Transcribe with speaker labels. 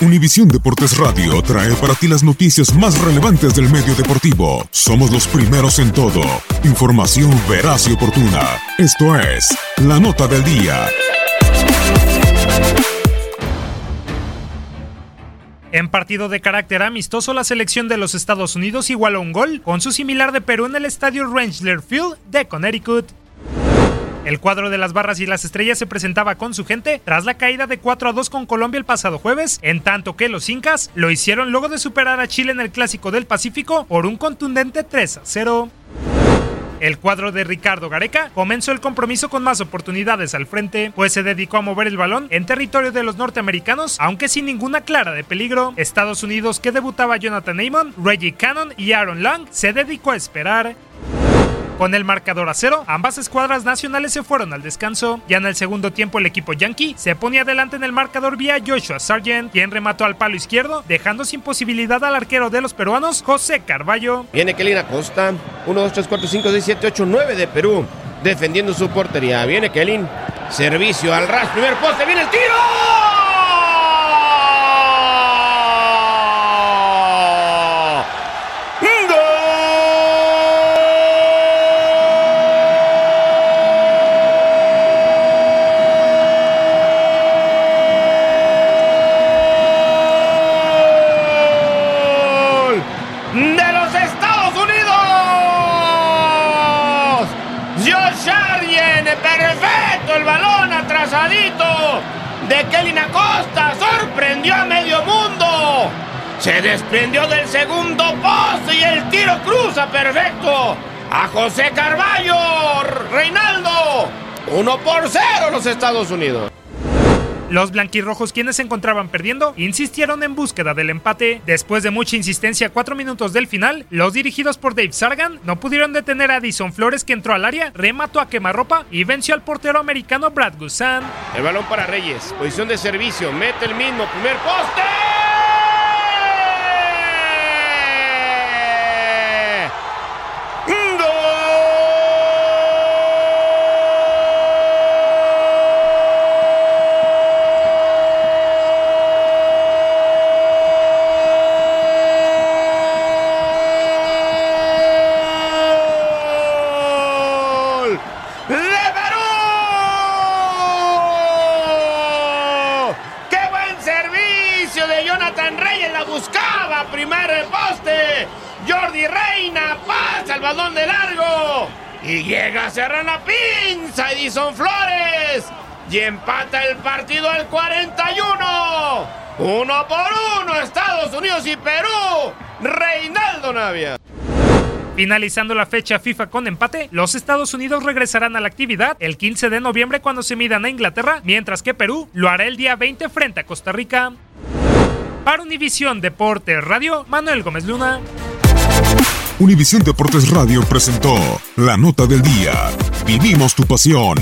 Speaker 1: Univisión Deportes Radio trae para ti las noticias más relevantes del medio deportivo. Somos los primeros en todo. Información veraz y oportuna. Esto es La Nota del Día.
Speaker 2: En partido de carácter amistoso, la selección de los Estados Unidos igualó un gol con su similar de Perú en el estadio Rangler Field de Connecticut. El cuadro de las barras y las estrellas se presentaba con su gente tras la caída de 4 a 2 con Colombia el pasado jueves, en tanto que los incas lo hicieron luego de superar a Chile en el Clásico del Pacífico por un contundente 3 a 0. El cuadro de Ricardo Gareca comenzó el compromiso con más oportunidades al frente, pues se dedicó a mover el balón en territorio de los norteamericanos, aunque sin ninguna clara de peligro. Estados Unidos, que debutaba Jonathan Amon, Reggie Cannon y Aaron Lang, se dedicó a esperar. Con el marcador a cero, ambas escuadras nacionales se fueron al descanso. Ya en el segundo tiempo el equipo yankee se ponía adelante en el marcador vía Joshua Sargent, quien remató al palo izquierdo, dejando sin posibilidad al arquero de los peruanos, José Carballo.
Speaker 3: Viene Kelly Acosta, 1, 2, 3, 4, 5, 6, 7, 8, 9 de Perú, defendiendo su portería. Viene Kelly, servicio al ras, primer poste, viene el tiro. Perfecto el balón atrasadito de Kelly Acosta. Sorprendió a medio mundo. Se desprendió del segundo poste y el tiro cruza perfecto a José Carballo. Reinaldo. 1 por 0 los Estados Unidos.
Speaker 2: Los blanquirrojos, quienes se encontraban perdiendo, insistieron en búsqueda del empate. Después de mucha insistencia cuatro minutos del final, los dirigidos por Dave Sargan no pudieron detener a Addison Flores que entró al área, remató a quemarropa y venció al portero americano Brad Guzan.
Speaker 3: El balón para Reyes, posición de servicio, mete el mismo, primer poste. Buscaba, primer poste. Jordi Reina pasa el balón de largo. Y llega a cerrar la pinza Edison Flores. Y empata el partido al 41. Uno por uno, Estados Unidos y Perú. Reinaldo Navia.
Speaker 2: Finalizando la fecha FIFA con empate, los Estados Unidos regresarán a la actividad el 15 de noviembre cuando se midan a Inglaterra, mientras que Perú lo hará el día 20 frente a Costa Rica. Para Univisión Deportes Radio, Manuel Gómez Luna.
Speaker 1: Univisión Deportes Radio presentó la nota del día. Vivimos tu pasión.